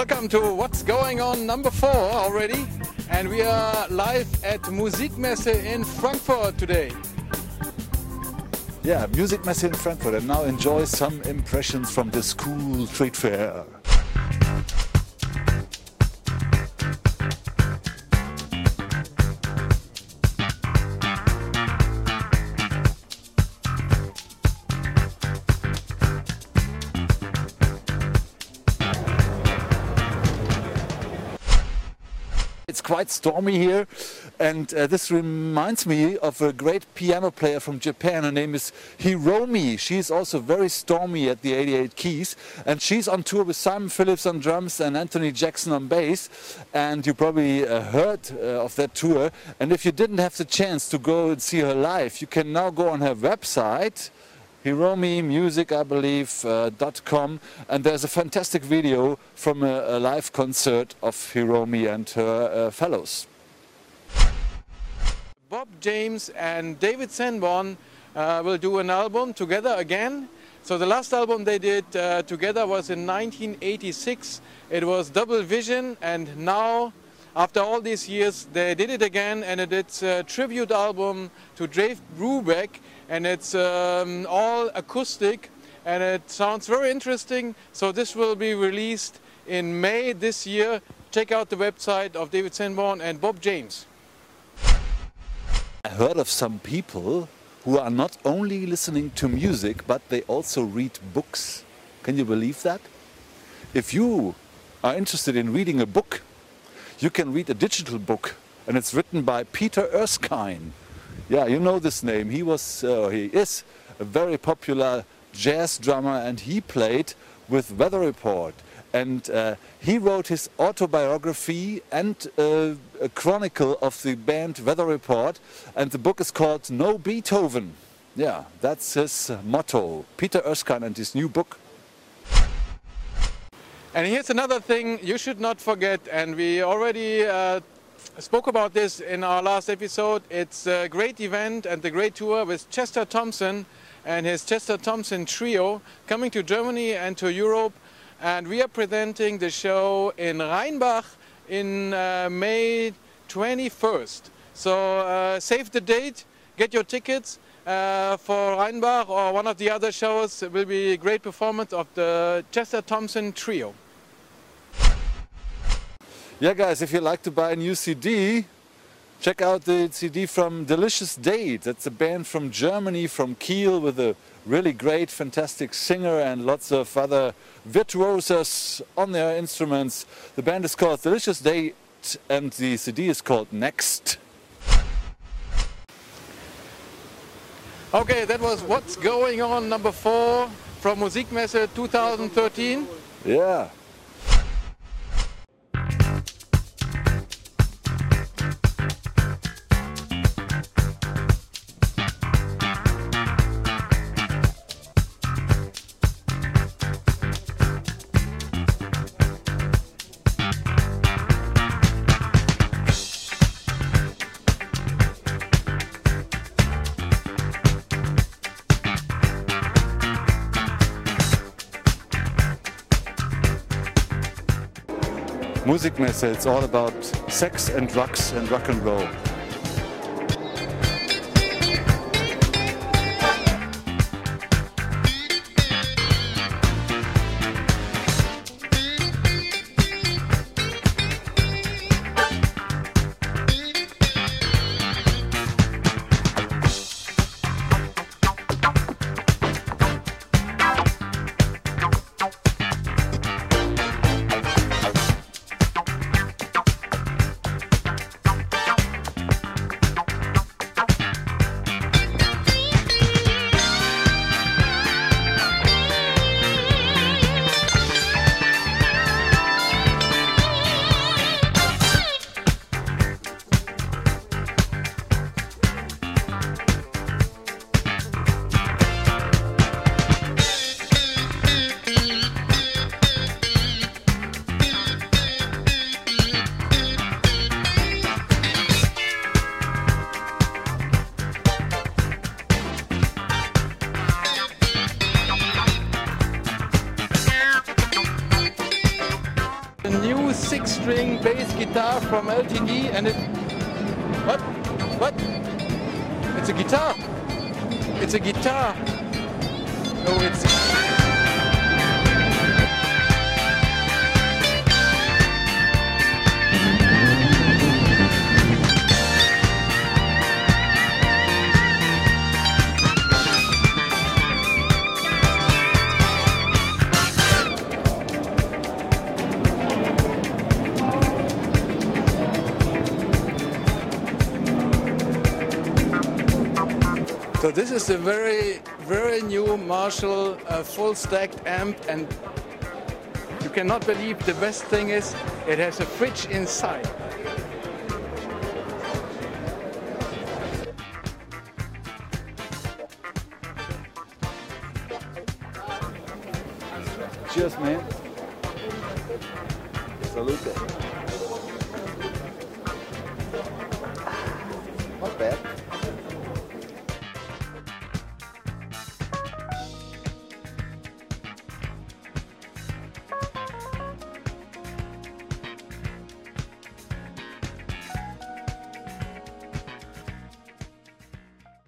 Welcome to What's Going On number four already. And we are live at Musikmesse in Frankfurt today. Yeah, Musikmesse in Frankfurt and now enjoy some impressions from this cool trade fair. Quite stormy here, and uh, this reminds me of a great piano player from Japan. Her name is Hiromi. She's also very stormy at the 88 Keys, and she's on tour with Simon Phillips on drums and Anthony Jackson on bass. And you probably uh, heard uh, of that tour. And if you didn't have the chance to go and see her live, you can now go on her website hiromimusic, I believe, uh, .com, and there's a fantastic video from a, a live concert of Hiromi and her uh, fellows. Bob James and David Sanborn uh, will do an album together again. So the last album they did uh, together was in 1986. It was Double Vision, and now, after all these years, they did it again, and it's a tribute album to Dave Brubeck, and it's um, all acoustic, and it sounds very interesting. So this will be released in May this year. Check out the website of David Sanborn and Bob James. I heard of some people who are not only listening to music, but they also read books. Can you believe that? If you are interested in reading a book, you can read a digital book, and it's written by Peter Erskine. Yeah, you know this name. He was, uh, he is a very popular jazz drummer, and he played with Weather Report. And uh, he wrote his autobiography and uh, a chronicle of the band Weather Report, and the book is called No Beethoven. Yeah, that's his motto. Peter Erskine and his new book. And here's another thing you should not forget, and we already uh, spoke about this in our last episode. It's a great event and a great tour with Chester Thompson and his Chester Thompson Trio coming to Germany and to Europe. And we are presenting the show in Rheinbach in uh, May 21st. So uh, save the date, get your tickets. Uh, for Rheinbach or one of the other shows it will be a great performance of the Chester Thompson Trio. Yeah, guys, if you like to buy a new CD, check out the CD from Delicious Date. That's a band from Germany, from Kiel, with a really great, fantastic singer and lots of other virtuosos on their instruments. The band is called Delicious Date and the CD is called Next. Okay, that was What's Going On number four from Musikmesse 2013. Yeah. Musikmesse, it's all about sex and drugs and rock and roll. Six-string bass guitar from LTD, and it. What? What? It's a guitar. It's a guitar. No, it's. So this is a very, very new Marshall uh, full stacked amp and you cannot believe the best thing is it has a fridge inside. Cheers, man. Salute. Not bad.